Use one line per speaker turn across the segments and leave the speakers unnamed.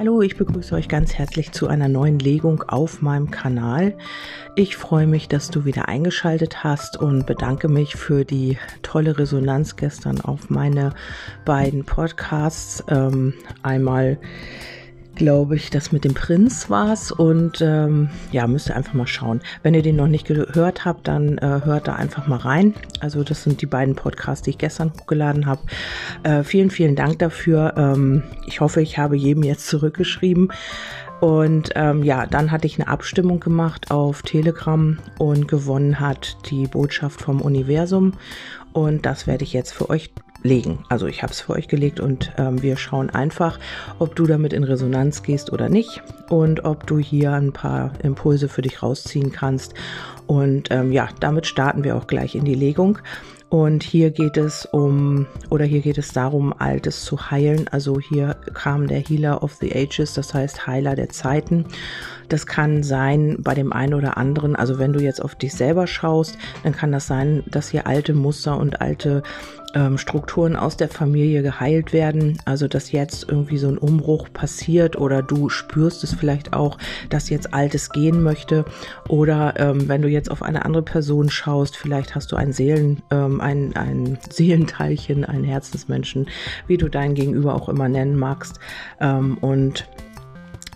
Hallo, ich begrüße euch ganz herzlich zu einer neuen Legung auf meinem Kanal. Ich freue mich, dass du wieder eingeschaltet hast und bedanke mich für die tolle Resonanz gestern auf meine beiden Podcasts. Ähm, einmal glaube ich, das mit dem Prinz war's und ähm, ja, müsst ihr einfach mal schauen. Wenn ihr den noch nicht gehört habt, dann äh, hört da einfach mal rein. Also das sind die beiden Podcasts, die ich gestern hochgeladen habe. Äh, vielen, vielen Dank dafür. Ähm, ich hoffe, ich habe jedem jetzt zurückgeschrieben. Und ähm, ja, dann hatte ich eine Abstimmung gemacht auf Telegram und gewonnen hat die Botschaft vom Universum. Und das werde ich jetzt für euch legen. Also ich habe es für euch gelegt und ähm, wir schauen einfach, ob du damit in Resonanz gehst oder nicht und ob du hier ein paar Impulse für dich rausziehen kannst. Und ähm, ja, damit starten wir auch gleich in die Legung. Und hier geht es um, oder hier geht es darum, Altes zu heilen. Also hier kam der Healer of the Ages, das heißt Heiler der Zeiten. Das kann sein bei dem einen oder anderen, also wenn du jetzt auf dich selber schaust, dann kann das sein, dass hier alte Muster und alte ähm, Strukturen aus der Familie geheilt werden. Also dass jetzt irgendwie so ein Umbruch passiert oder du spürst es vielleicht auch, dass jetzt Altes gehen möchte. Oder ähm, wenn du jetzt auf eine andere Person schaust, vielleicht hast du ein Seelen, ähm, ein, ein Seelenteilchen, einen Herzensmenschen, wie du dein Gegenüber auch immer nennen magst. Ähm, und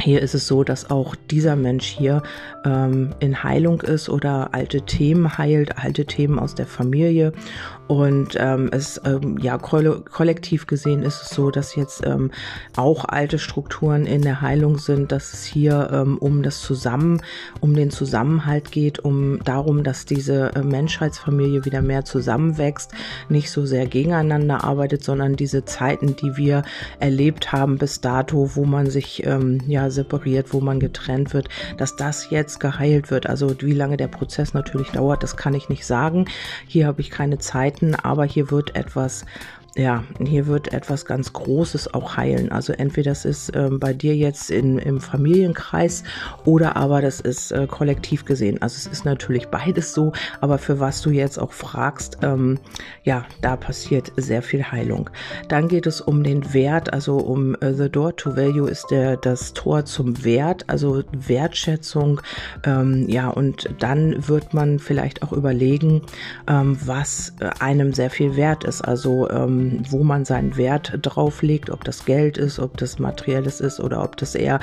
hier ist es so, dass auch dieser Mensch hier ähm, in Heilung ist oder alte Themen heilt, alte Themen aus der Familie und ähm, es ähm, ja kollektiv gesehen ist es so, dass jetzt ähm, auch alte Strukturen in der Heilung sind, dass es hier ähm, um das Zusammen, um den Zusammenhalt geht, um darum, dass diese äh, Menschheitsfamilie wieder mehr zusammenwächst, nicht so sehr gegeneinander arbeitet, sondern diese Zeiten, die wir erlebt haben bis dato, wo man sich ähm, ja separiert, wo man getrennt wird, dass das jetzt geheilt wird. Also wie lange der Prozess natürlich dauert, das kann ich nicht sagen. Hier habe ich keine Zeit begleiten, aber hier wird etwas ja, hier wird etwas ganz Großes auch heilen. Also entweder das ist ähm, bei dir jetzt in, im Familienkreis oder aber das ist äh, kollektiv gesehen. Also es ist natürlich beides so, aber für was du jetzt auch fragst, ähm, ja, da passiert sehr viel Heilung. Dann geht es um den Wert, also um äh, The Door to Value ist der das Tor zum Wert, also Wertschätzung. Ähm, ja, und dann wird man vielleicht auch überlegen, ähm, was äh, einem sehr viel wert ist. Also ähm, wo man seinen Wert drauf legt, ob das Geld ist, ob das Materielles ist oder ob das eher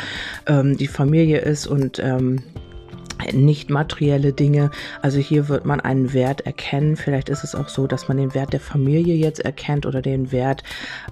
ähm, die Familie ist und ähm, nicht materielle Dinge. Also hier wird man einen Wert erkennen. Vielleicht ist es auch so, dass man den Wert der Familie jetzt erkennt oder den Wert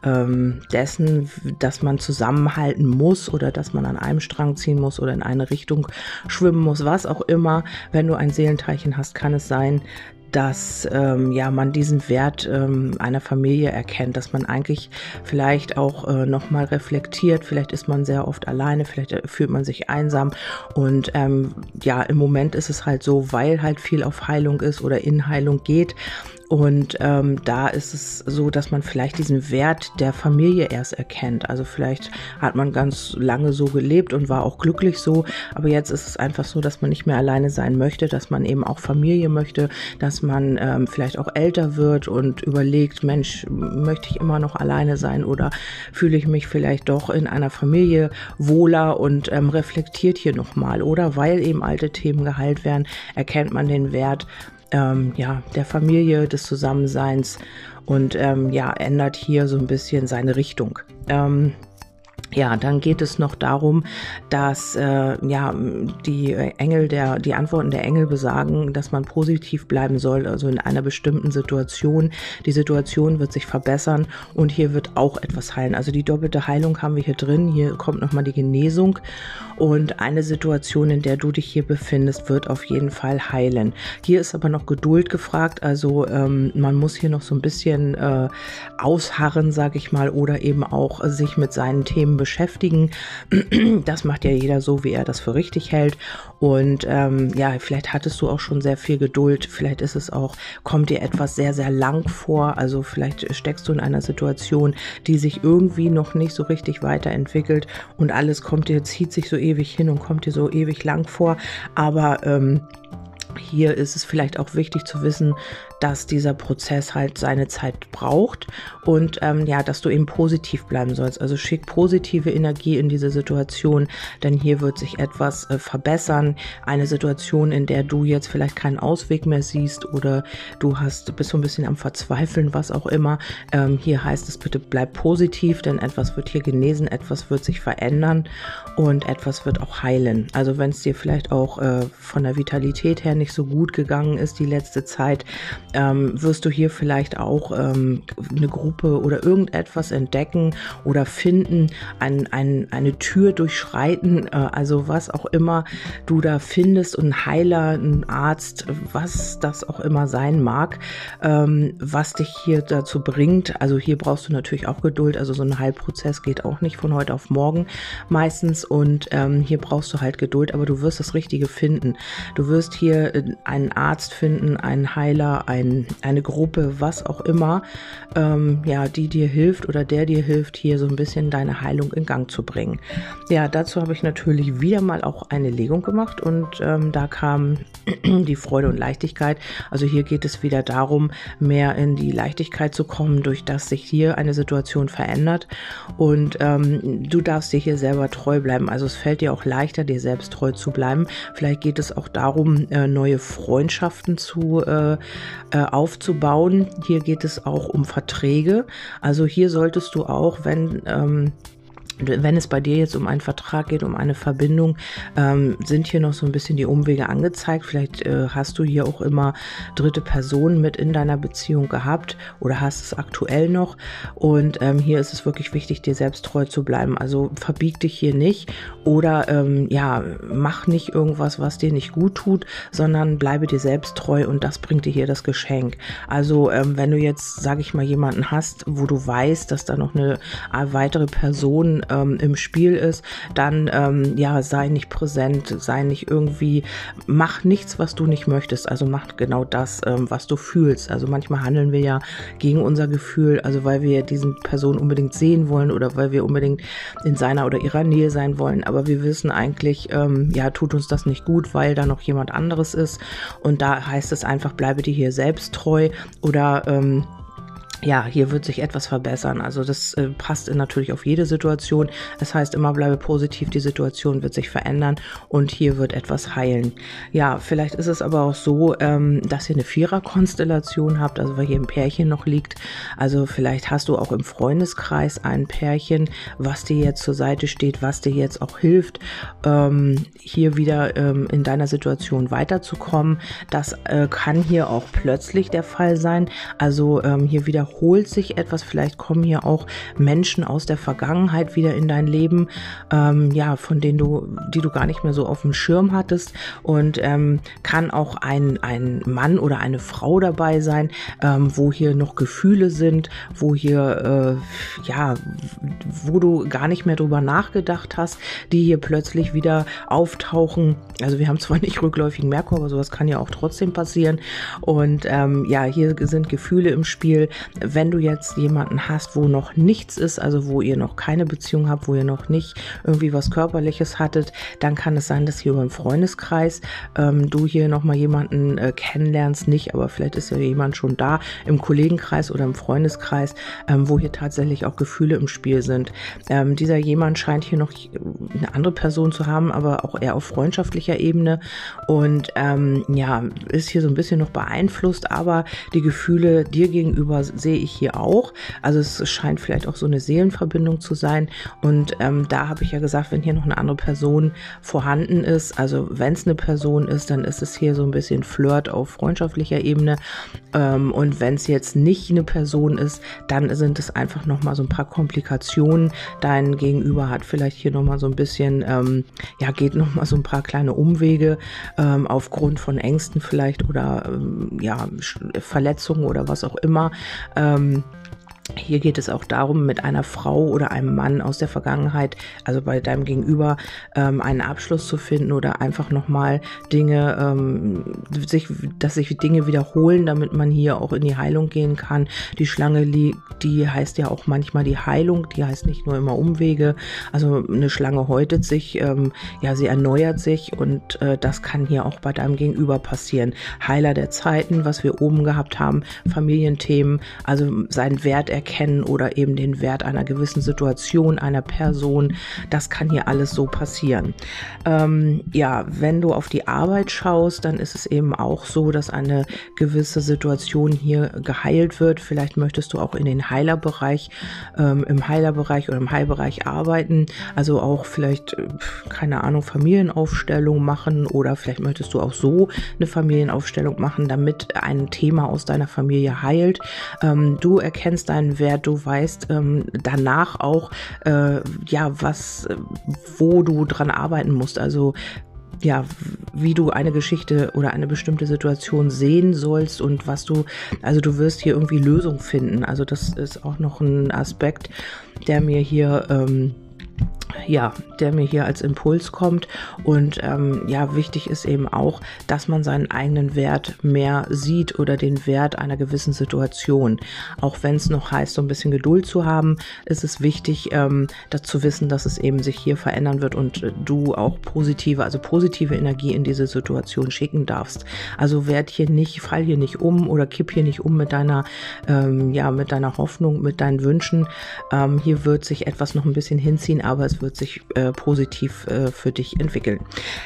ähm, dessen, dass man zusammenhalten muss oder dass man an einem Strang ziehen muss oder in eine Richtung schwimmen muss. Was auch immer. Wenn du ein Seelenteilchen hast, kann es sein, dass ähm, ja man diesen Wert ähm, einer Familie erkennt, dass man eigentlich vielleicht auch äh, noch mal reflektiert. Vielleicht ist man sehr oft alleine, vielleicht äh, fühlt man sich einsam und ähm, ja im Moment ist es halt so, weil halt viel auf Heilung ist oder in Heilung geht, und ähm, da ist es so, dass man vielleicht diesen Wert der Familie erst erkennt. Also vielleicht hat man ganz lange so gelebt und war auch glücklich so, aber jetzt ist es einfach so, dass man nicht mehr alleine sein möchte, dass man eben auch Familie möchte, dass man ähm, vielleicht auch älter wird und überlegt, Mensch, möchte ich immer noch alleine sein oder fühle ich mich vielleicht doch in einer Familie wohler und ähm, reflektiert hier nochmal. Oder weil eben alte Themen geheilt werden, erkennt man den Wert ähm, ja, der Familie, des Zusammenseins und ähm, ja, ändert hier so ein bisschen seine Richtung. Ähm, ja, dann geht es noch darum, dass äh, ja die Engel der die Antworten der Engel besagen, dass man positiv bleiben soll, also in einer bestimmten Situation. Die Situation wird sich verbessern und hier wird auch etwas heilen. Also die doppelte Heilung haben wir hier drin. Hier kommt noch mal die Genesung und eine Situation, in der du dich hier befindest, wird auf jeden Fall heilen. Hier ist aber noch Geduld gefragt. Also ähm, man muss hier noch so ein bisschen äh, ausharren, sage ich mal, oder eben auch sich mit seinen Themen beschäftigen. Das macht ja jeder so, wie er das für richtig hält. Und ähm, ja, vielleicht hattest du auch schon sehr viel Geduld. Vielleicht ist es auch, kommt dir etwas sehr, sehr lang vor. Also vielleicht steckst du in einer Situation, die sich irgendwie noch nicht so richtig weiterentwickelt und alles kommt dir, zieht sich so ewig hin und kommt dir so ewig lang vor. Aber ähm, hier ist es vielleicht auch wichtig zu wissen, dass dieser Prozess halt seine Zeit braucht und ähm, ja, dass du eben positiv bleiben sollst. Also schick positive Energie in diese Situation, denn hier wird sich etwas äh, verbessern. Eine Situation, in der du jetzt vielleicht keinen Ausweg mehr siehst oder du hast bist so ein bisschen am Verzweifeln, was auch immer. Ähm, hier heißt es bitte bleib positiv, denn etwas wird hier genesen, etwas wird sich verändern und etwas wird auch heilen. Also wenn es dir vielleicht auch äh, von der Vitalität her nicht so gut gegangen ist die letzte Zeit, ähm, wirst du hier vielleicht auch ähm, eine Gruppe oder irgendetwas entdecken oder finden, ein, ein, eine Tür durchschreiten, äh, also was auch immer du da findest, ein Heiler, ein Arzt, was das auch immer sein mag, ähm, was dich hier dazu bringt. Also hier brauchst du natürlich auch Geduld, also so ein Heilprozess geht auch nicht von heute auf morgen meistens und ähm, hier brauchst du halt Geduld, aber du wirst das Richtige finden. Du wirst hier äh, einen Arzt finden, einen Heiler, ein, eine Gruppe, was auch immer, ähm, ja, die dir hilft oder der dir hilft, hier so ein bisschen deine Heilung in Gang zu bringen. Ja, dazu habe ich natürlich wieder mal auch eine Legung gemacht und ähm, da kam die Freude und Leichtigkeit. Also hier geht es wieder darum, mehr in die Leichtigkeit zu kommen, durch das sich hier eine Situation verändert und ähm, du darfst dir hier selber treu bleiben. Also es fällt dir auch leichter, dir selbst treu zu bleiben. Vielleicht geht es auch darum, äh, neue Freundschaften zu äh, äh, aufzubauen. Hier geht es auch um Verträge. Also hier solltest du auch, wenn ähm, wenn es bei dir jetzt um einen Vertrag geht, um eine Verbindung, ähm, sind hier noch so ein bisschen die Umwege angezeigt. Vielleicht äh, hast du hier auch immer dritte Personen mit in deiner Beziehung gehabt oder hast es aktuell noch. Und ähm, hier ist es wirklich wichtig, dir selbst treu zu bleiben. Also verbieg dich hier nicht oder ähm, ja, mach nicht irgendwas, was dir nicht gut tut, sondern bleibe dir selbst treu und das bringt dir hier das Geschenk. Also ähm, wenn du jetzt, sage ich mal, jemanden hast, wo du weißt, dass da noch eine äh, weitere Person ähm, im Spiel ist, dann ähm, ja, sei nicht präsent, sei nicht irgendwie, mach nichts, was du nicht möchtest. Also mach genau das, ähm, was du fühlst. Also manchmal handeln wir ja gegen unser Gefühl, also weil wir diesen Person unbedingt sehen wollen oder weil wir unbedingt in seiner oder ihrer Nähe sein wollen. Aber wir wissen eigentlich, ähm, ja, tut uns das nicht gut, weil da noch jemand anderes ist. Und da heißt es einfach, bleibe dir hier selbst treu oder ähm, ja, hier wird sich etwas verbessern. Also das äh, passt natürlich auf jede Situation. Das heißt, immer bleibe positiv, die Situation wird sich verändern und hier wird etwas heilen. Ja, vielleicht ist es aber auch so, ähm, dass ihr eine Viererkonstellation habt, also weil hier ein Pärchen noch liegt. Also vielleicht hast du auch im Freundeskreis ein Pärchen, was dir jetzt zur Seite steht, was dir jetzt auch hilft, ähm, hier wieder ähm, in deiner Situation weiterzukommen. Das äh, kann hier auch plötzlich der Fall sein. Also ähm, hier wieder wiederholt sich etwas. Vielleicht kommen hier auch Menschen aus der Vergangenheit wieder in dein Leben, ähm, ja, von denen du, die du gar nicht mehr so auf dem Schirm hattest. Und ähm, kann auch ein, ein Mann oder eine Frau dabei sein, ähm, wo hier noch Gefühle sind, wo hier, äh, ja, wo du gar nicht mehr drüber nachgedacht hast, die hier plötzlich wieder auftauchen. Also wir haben zwar nicht rückläufigen Merkur, aber sowas kann ja auch trotzdem passieren. Und ähm, ja, hier sind Gefühle im Spiel wenn du jetzt jemanden hast, wo noch nichts ist, also wo ihr noch keine Beziehung habt, wo ihr noch nicht irgendwie was Körperliches hattet, dann kann es sein, dass hier über den Freundeskreis ähm, du hier nochmal jemanden äh, kennenlernst, nicht, aber vielleicht ist ja jemand schon da im Kollegenkreis oder im Freundeskreis, ähm, wo hier tatsächlich auch Gefühle im Spiel sind. Ähm, dieser jemand scheint hier noch eine andere Person zu haben, aber auch eher auf freundschaftlicher Ebene und ähm, ja, ist hier so ein bisschen noch beeinflusst, aber die Gefühle dir gegenüber sehe ich hier auch. Also es scheint vielleicht auch so eine Seelenverbindung zu sein. Und ähm, da habe ich ja gesagt, wenn hier noch eine andere Person vorhanden ist, also wenn es eine Person ist, dann ist es hier so ein bisschen Flirt auf freundschaftlicher Ebene. Ähm, und wenn es jetzt nicht eine Person ist, dann sind es einfach nochmal so ein paar Komplikationen. Dein Gegenüber hat vielleicht hier nochmal so ein bisschen, ähm, ja, geht nochmal so ein paar kleine Umwege ähm, aufgrund von Ängsten vielleicht oder ähm, ja, Verletzungen oder was auch immer. Ähm, hier geht es auch darum, mit einer Frau oder einem Mann aus der Vergangenheit, also bei deinem Gegenüber, ähm, einen Abschluss zu finden oder einfach nochmal Dinge, ähm, sich, dass sich Dinge wiederholen, damit man hier auch in die Heilung gehen kann. Die Schlange, die heißt ja auch manchmal die Heilung, die heißt nicht nur immer Umwege. Also eine Schlange häutet sich, ähm, ja, sie erneuert sich und äh, das kann hier auch bei deinem Gegenüber passieren. Heiler der Zeiten, was wir oben gehabt haben, Familienthemen, also sein Wert erkennen oder eben den Wert einer gewissen Situation, einer Person. Das kann hier alles so passieren. Ähm, ja, wenn du auf die Arbeit schaust, dann ist es eben auch so, dass eine gewisse Situation hier geheilt wird. Vielleicht möchtest du auch in den Heilerbereich, ähm, im Heilerbereich oder im Heilbereich arbeiten. Also auch vielleicht, äh, keine Ahnung, Familienaufstellung machen oder vielleicht möchtest du auch so eine Familienaufstellung machen, damit ein Thema aus deiner Familie heilt. Ähm, du erkennst deinen Wert, du weißt ähm, danach auch, äh, ja, was, wo du dran arbeiten musst. Also ja, wie du eine Geschichte oder eine bestimmte Situation sehen sollst und was du, also du wirst hier irgendwie Lösung finden. Also das ist auch noch ein Aspekt, der mir hier ähm, ja, der mir hier als Impuls kommt. Und ähm, ja, wichtig ist eben auch, dass man seinen eigenen Wert mehr sieht oder den Wert einer gewissen Situation. Auch wenn es noch heißt, so ein bisschen Geduld zu haben, ist es wichtig, ähm, dazu wissen, dass es eben sich hier verändern wird und äh, du auch positive, also positive Energie in diese Situation schicken darfst. Also werd hier nicht, fall hier nicht um oder kipp hier nicht um mit deiner, ähm, ja, mit deiner Hoffnung, mit deinen Wünschen. Ähm, hier wird sich etwas noch ein bisschen hinziehen, aber es wird sich äh, positiv äh, für dich entwickeln.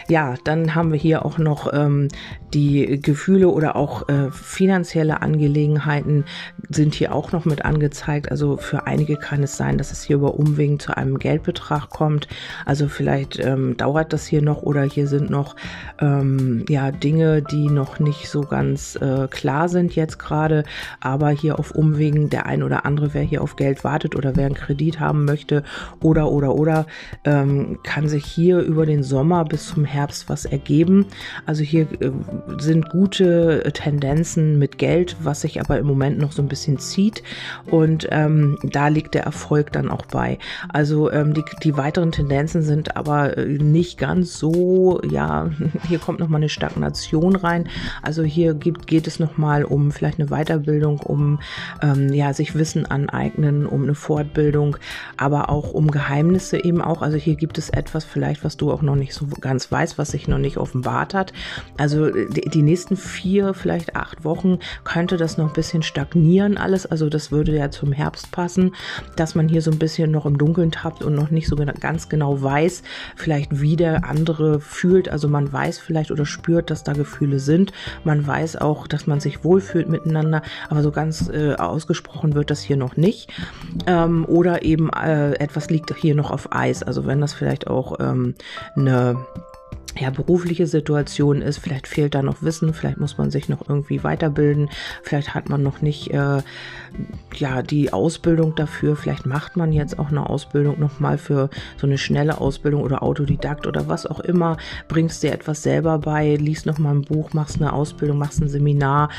Ja, dann haben wir hier auch noch ähm, die Gefühle oder auch äh, finanzielle Angelegenheiten sind hier auch noch mit angezeigt. Also für einige kann es sein, dass es hier über Umwegen zu einem Geldbetrag kommt. Also vielleicht ähm, dauert das hier noch oder hier sind noch ähm, ja Dinge, die noch nicht so ganz äh, klar sind jetzt gerade. Aber hier auf Umwegen der ein oder andere, wer hier auf Geld wartet oder wer einen Kredit haben möchte oder oder oder ähm, kann sich hier über den Sommer bis zum Herbst was ergeben. Also hier äh, sind gute Tendenzen mit Geld, was sich aber im Moment noch so ein bisschen zieht. Und ähm, da liegt der Erfolg dann auch bei. Also ähm, die, die weiteren Tendenzen sind aber äh, nicht ganz so, ja, hier kommt nochmal eine Stagnation rein. Also hier gibt, geht es nochmal um vielleicht eine Weiterbildung, um ähm, ja, sich Wissen aneignen, um eine Fortbildung, aber auch um Geheimnisse eben auch. Also hier gibt es etwas vielleicht, was du auch noch nicht so ganz weißt, was sich noch nicht offenbart hat. Also die, die nächsten vier, vielleicht acht Wochen könnte das noch ein bisschen stagnieren alles. Also das würde ja zum Herbst passen, dass man hier so ein bisschen noch im Dunkeln tappt und noch nicht so ganz genau weiß, vielleicht wie der andere fühlt. Also man weiß vielleicht oder spürt, dass da Gefühle sind. Man weiß auch, dass man sich wohlfühlt miteinander, aber so ganz äh, ausgesprochen wird das hier noch nicht. Ähm, oder eben äh, etwas liegt hier noch auf Eis. Also wenn das vielleicht auch ähm, eine ja, berufliche Situation ist, vielleicht fehlt da noch Wissen, vielleicht muss man sich noch irgendwie weiterbilden, vielleicht hat man noch nicht äh, ja die Ausbildung dafür, vielleicht macht man jetzt auch eine Ausbildung nochmal für so eine schnelle Ausbildung oder Autodidakt oder was auch immer, bringst dir etwas selber bei, liest nochmal ein Buch, machst eine Ausbildung, machst ein Seminar.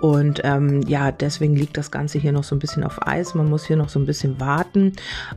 Und ähm, ja, deswegen liegt das Ganze hier noch so ein bisschen auf Eis, man muss hier noch so ein bisschen warten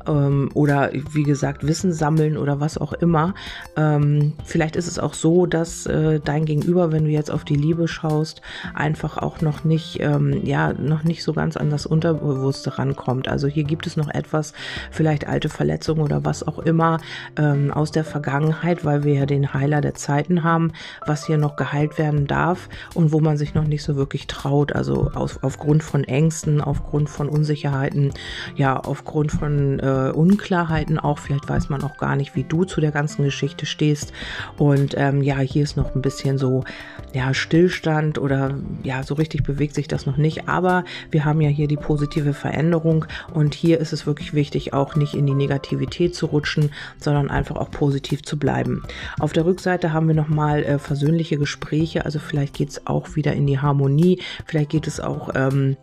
ähm, oder wie gesagt Wissen sammeln oder was auch immer. Ähm, vielleicht ist ist es auch so, dass äh, dein Gegenüber, wenn du jetzt auf die Liebe schaust, einfach auch noch nicht, ähm, ja, noch nicht so ganz an das Unterbewusste rankommt. Also hier gibt es noch etwas, vielleicht alte Verletzungen oder was auch immer ähm, aus der Vergangenheit, weil wir ja den Heiler der Zeiten haben, was hier noch geheilt werden darf und wo man sich noch nicht so wirklich traut. Also aus, aufgrund von Ängsten, aufgrund von Unsicherheiten, ja, aufgrund von äh, Unklarheiten auch. Vielleicht weiß man auch gar nicht, wie du zu der ganzen Geschichte stehst. Und und ähm, ja, hier ist noch ein bisschen so, ja, Stillstand oder ja, so richtig bewegt sich das noch nicht. Aber wir haben ja hier die positive Veränderung und hier ist es wirklich wichtig, auch nicht in die Negativität zu rutschen, sondern einfach auch positiv zu bleiben. Auf der Rückseite haben wir nochmal äh, versöhnliche Gespräche, also vielleicht geht es auch wieder in die Harmonie, vielleicht geht es auch ähm,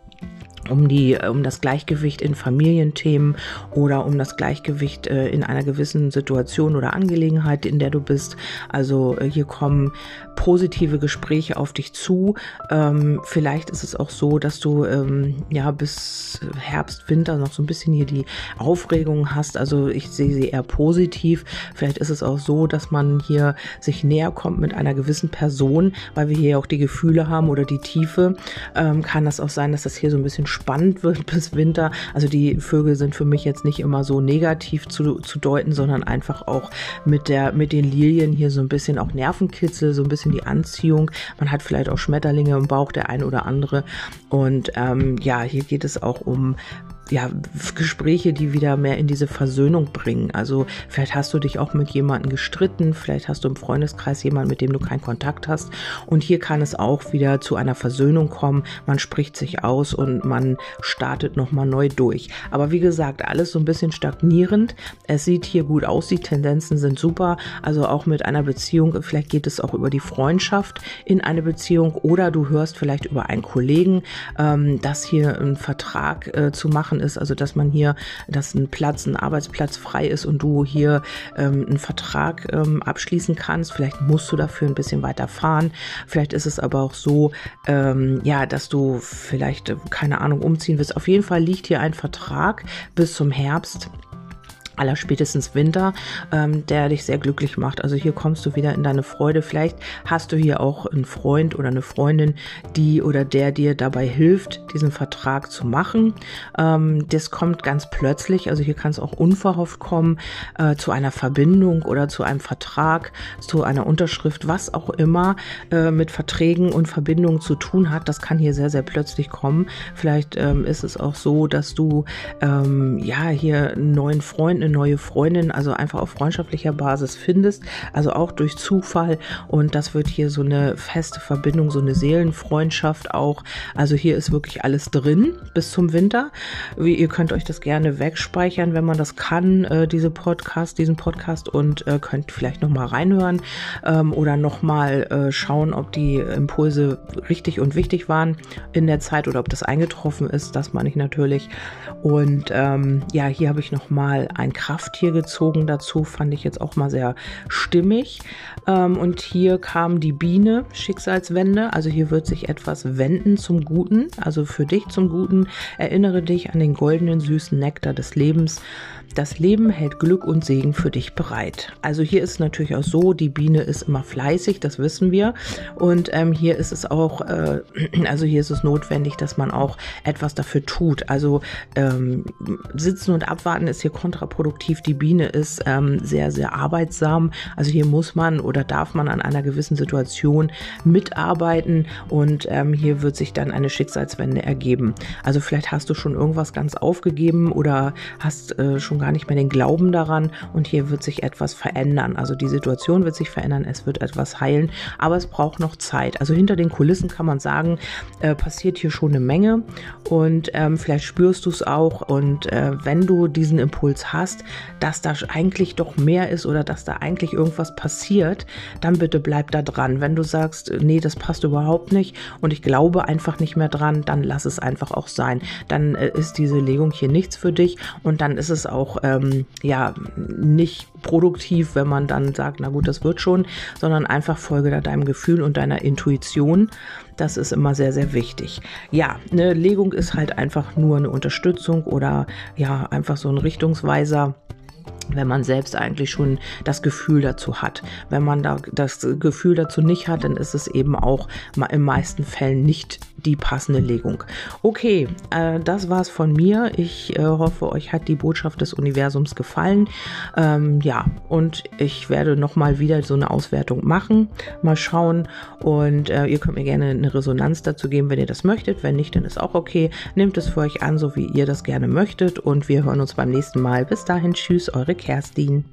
um die um das Gleichgewicht in Familienthemen oder um das Gleichgewicht äh, in einer gewissen Situation oder Angelegenheit, in der du bist. Also äh, hier kommen positive Gespräche auf dich zu. Ähm, vielleicht ist es auch so, dass du ähm, ja bis Herbst, Winter noch so ein bisschen hier die Aufregung hast. Also ich sehe sie eher positiv. Vielleicht ist es auch so, dass man hier sich näher kommt mit einer gewissen Person, weil wir hier auch die Gefühle haben oder die Tiefe. Ähm, kann das auch sein, dass das hier so ein bisschen spannend wird bis Winter. Also die Vögel sind für mich jetzt nicht immer so negativ zu, zu deuten, sondern einfach auch mit der mit den Lilien hier so ein bisschen auch Nervenkitzel, so ein bisschen die Anziehung. Man hat vielleicht auch Schmetterlinge im Bauch, der ein oder andere. Und ähm, ja, hier geht es auch um ja, Gespräche, die wieder mehr in diese Versöhnung bringen. Also vielleicht hast du dich auch mit jemandem gestritten, vielleicht hast du im Freundeskreis jemanden, mit dem du keinen Kontakt hast. Und hier kann es auch wieder zu einer Versöhnung kommen. Man spricht sich aus und man startet nochmal neu durch. Aber wie gesagt, alles so ein bisschen stagnierend. Es sieht hier gut aus, die Tendenzen sind super. Also auch mit einer Beziehung, vielleicht geht es auch über die Freundschaft in eine Beziehung oder du hörst vielleicht über einen Kollegen, ähm, dass hier ein Vertrag äh, zu machen machen ist, also dass man hier, dass ein Platz, ein Arbeitsplatz frei ist und du hier ähm, einen Vertrag ähm, abschließen kannst. Vielleicht musst du dafür ein bisschen weiter fahren. Vielleicht ist es aber auch so, ähm, ja, dass du vielleicht, äh, keine Ahnung, umziehen willst. Auf jeden Fall liegt hier ein Vertrag bis zum Herbst aller spätestens Winter, ähm, der dich sehr glücklich macht. Also hier kommst du wieder in deine Freude. Vielleicht hast du hier auch einen Freund oder eine Freundin, die oder der dir dabei hilft, diesen Vertrag zu machen. Ähm, das kommt ganz plötzlich. Also hier kann es auch unverhofft kommen äh, zu einer Verbindung oder zu einem Vertrag, zu einer Unterschrift, was auch immer äh, mit Verträgen und Verbindungen zu tun hat. Das kann hier sehr, sehr plötzlich kommen. Vielleicht ähm, ist es auch so, dass du ähm, ja hier einen neuen Freund eine neue Freundin, also einfach auf freundschaftlicher Basis findest, also auch durch Zufall. Und das wird hier so eine feste Verbindung, so eine Seelenfreundschaft auch. Also hier ist wirklich alles drin bis zum Winter. Wie, ihr könnt euch das gerne wegspeichern, wenn man das kann, äh, diese Podcast, diesen Podcast und äh, könnt vielleicht nochmal reinhören ähm, oder nochmal äh, schauen, ob die Impulse richtig und wichtig waren in der Zeit oder ob das eingetroffen ist. Das meine ich natürlich. Und ähm, ja, hier habe ich nochmal ein Krafttier gezogen dazu, fand ich jetzt auch mal sehr stimmig. Ähm, und hier kam die Biene, Schicksalswende. Also hier wird sich etwas wenden zum Guten, also für dich zum Guten. Erinnere dich an den goldenen, süßen Nektar des Lebens. Das Leben hält Glück und Segen für dich bereit. Also hier ist es natürlich auch so, die Biene ist immer fleißig, das wissen wir. Und ähm, hier ist es auch, äh, also hier ist es notwendig, dass man auch etwas dafür tut. Also ähm, sitzen und abwarten ist hier kontraproduktiv. Die Biene ist ähm, sehr, sehr arbeitsam. Also hier muss man oder darf man an einer gewissen Situation mitarbeiten und ähm, hier wird sich dann eine Schicksalswende ergeben. Also vielleicht hast du schon irgendwas ganz aufgegeben oder hast äh, schon gar nicht mehr den Glauben daran und hier wird sich etwas verändern. Also die Situation wird sich verändern, es wird etwas heilen, aber es braucht noch Zeit. Also hinter den Kulissen kann man sagen, äh, passiert hier schon eine Menge und ähm, vielleicht spürst du es auch und äh, wenn du diesen Impuls hast, dass da eigentlich doch mehr ist oder dass da eigentlich irgendwas passiert, dann bitte bleib da dran. Wenn du sagst, nee, das passt überhaupt nicht und ich glaube einfach nicht mehr dran, dann lass es einfach auch sein. Dann äh, ist diese Legung hier nichts für dich und dann ist es auch ähm, ja nicht produktiv, wenn man dann sagt, na gut, das wird schon, sondern einfach folge da deinem Gefühl und deiner Intuition. Das ist immer sehr, sehr wichtig. Ja, eine Legung ist halt einfach nur eine Unterstützung oder ja, einfach so ein Richtungsweiser wenn man selbst eigentlich schon das Gefühl dazu hat. Wenn man da das Gefühl dazu nicht hat, dann ist es eben auch in meisten Fällen nicht die passende Legung. Okay, äh, das war's von mir. Ich äh, hoffe, euch hat die Botschaft des Universums gefallen. Ähm, ja, und ich werde nochmal wieder so eine Auswertung machen. Mal schauen. Und äh, ihr könnt mir gerne eine Resonanz dazu geben, wenn ihr das möchtet. Wenn nicht, dann ist auch okay. Nehmt es für euch an, so wie ihr das gerne möchtet. Und wir hören uns beim nächsten Mal. Bis dahin, tschüss, eure Kerstin.